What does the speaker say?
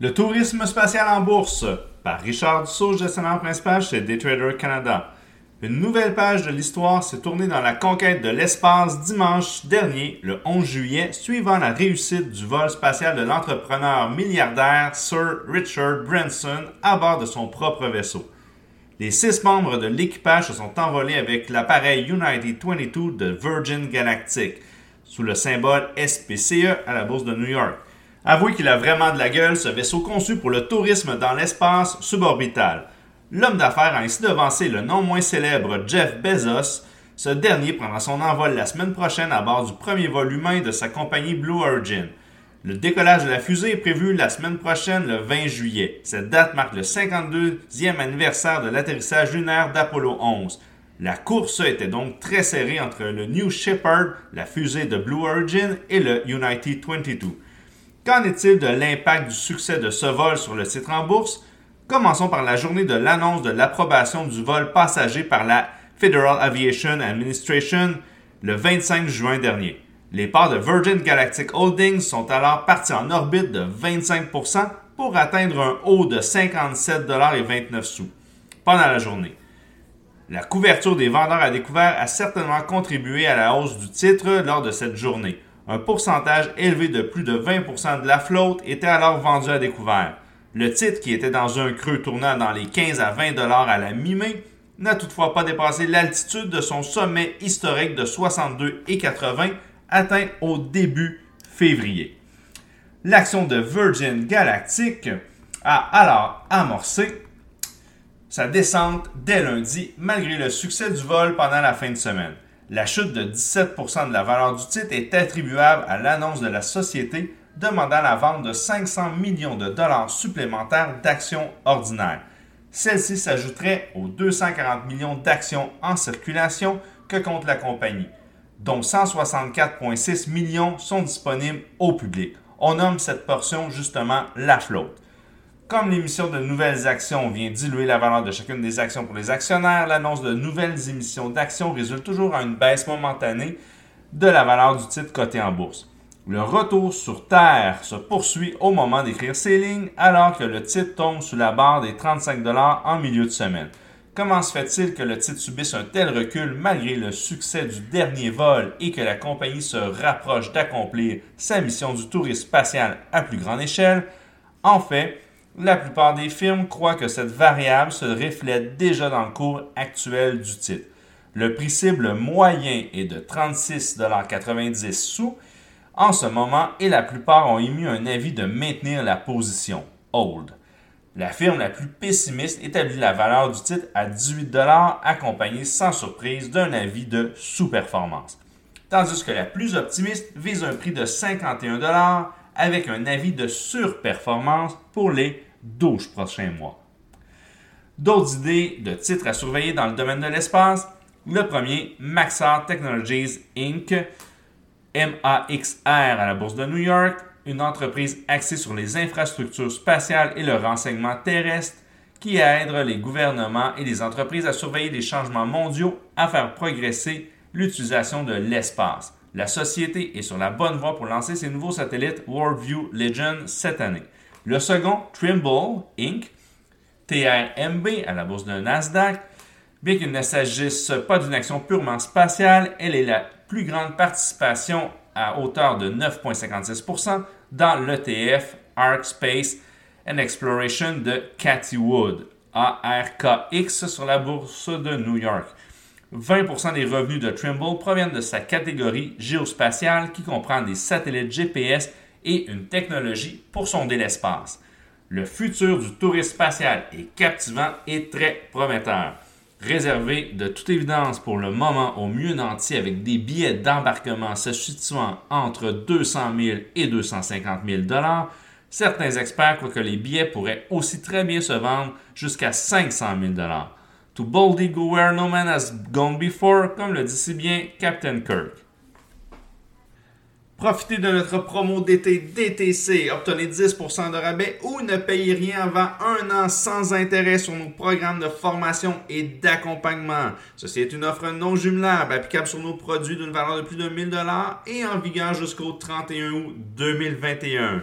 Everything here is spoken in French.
Le tourisme spatial en bourse par Richard Dussault, gestionnaire principal chez Daytrader Canada. Une nouvelle page de l'histoire s'est tournée dans la conquête de l'espace dimanche dernier, le 11 juillet, suivant la réussite du vol spatial de l'entrepreneur milliardaire Sir Richard Branson à bord de son propre vaisseau. Les six membres de l'équipage se sont envolés avec l'appareil United 22 de Virgin Galactic, sous le symbole SPCE à la bourse de New York. Avouez qu'il a vraiment de la gueule, ce vaisseau conçu pour le tourisme dans l'espace suborbital. L'homme d'affaires a ainsi devancé le non moins célèbre Jeff Bezos. Ce dernier prendra son envol la semaine prochaine à bord du premier vol humain de sa compagnie Blue Origin. Le décollage de la fusée est prévu la semaine prochaine, le 20 juillet. Cette date marque le 52e anniversaire de l'atterrissage lunaire d'Apollo 11. La course était donc très serrée entre le New Shepard, la fusée de Blue Origin, et le United 22. Qu'en est-il de l'impact du succès de ce vol sur le titre en bourse? Commençons par la journée de l'annonce de l'approbation du vol passager par la Federal Aviation Administration le 25 juin dernier. Les parts de Virgin Galactic Holdings sont alors parties en orbite de 25% pour atteindre un haut de 57,29 sous pendant la journée. La couverture des vendeurs à découvert a certainement contribué à la hausse du titre lors de cette journée. Un pourcentage élevé de plus de 20% de la flotte était alors vendu à découvert. Le titre, qui était dans un creux tournant dans les 15 à 20 dollars à la mi-mai, n'a toutefois pas dépassé l'altitude de son sommet historique de 62,80 atteint au début février. L'action de Virgin Galactic a alors amorcé sa descente dès lundi malgré le succès du vol pendant la fin de semaine. La chute de 17% de la valeur du titre est attribuable à l'annonce de la société demandant la vente de 500 millions de dollars supplémentaires d'actions ordinaires. Celle-ci s'ajouterait aux 240 millions d'actions en circulation que compte la compagnie, dont 164,6 millions sont disponibles au public. On nomme cette portion justement la flotte. Comme l'émission de nouvelles actions vient diluer la valeur de chacune des actions pour les actionnaires, l'annonce de nouvelles émissions d'actions résulte toujours à une baisse momentanée de la valeur du titre coté en bourse. Le retour sur Terre se poursuit au moment d'écrire ces lignes alors que le titre tombe sous la barre des 35 en milieu de semaine. Comment se fait-il que le titre subisse un tel recul malgré le succès du dernier vol et que la compagnie se rapproche d'accomplir sa mission du tourisme spatial à plus grande échelle? En fait, la plupart des firmes croient que cette variable se reflète déjà dans le cours actuel du titre. Le prix cible moyen est de 36,90 sous en ce moment et la plupart ont émis un avis de maintenir la position hold. La firme la plus pessimiste établit la valeur du titre à 18 accompagnée sans surprise d'un avis de sous-performance. Tandis que la plus optimiste vise un prix de 51 avec un avis de surperformance pour les 12 prochains mois. D'autres idées de titres à surveiller dans le domaine de l'espace? Le premier, Maxar Technologies Inc., MAXR à la Bourse de New York, une entreprise axée sur les infrastructures spatiales et le renseignement terrestre qui aide les gouvernements et les entreprises à surveiller les changements mondiaux à faire progresser l'utilisation de l'espace. La société est sur la bonne voie pour lancer ses nouveaux satellites Worldview Legend cette année. Le second, Trimble Inc., TRMB à la bourse de Nasdaq. Bien qu'il ne s'agisse pas d'une action purement spatiale, elle est la plus grande participation à hauteur de 9,56% dans l'ETF Arc Space and Exploration de Cathy Wood, ARKX, sur la bourse de New York. 20% des revenus de Trimble proviennent de sa catégorie géospatiale qui comprend des satellites GPS et une technologie pour sonder l'espace. Le futur du tourisme spatial est captivant et très prometteur réservé de toute évidence pour le moment au mieux nanti avec des billets d'embarquement se situant entre 200 000 et 250 000 Certains experts croient que les billets pourraient aussi très bien se vendre jusqu'à 500 000 To boldly go where no man has gone before, comme le dit si bien Captain Kirk. Profitez de notre promo d'été DTC. Obtenez 10% de rabais ou ne payez rien avant un an sans intérêt sur nos programmes de formation et d'accompagnement. Ceci est une offre non jumelable applicable sur nos produits d'une valeur de plus de 1000 et en vigueur jusqu'au 31 août 2021.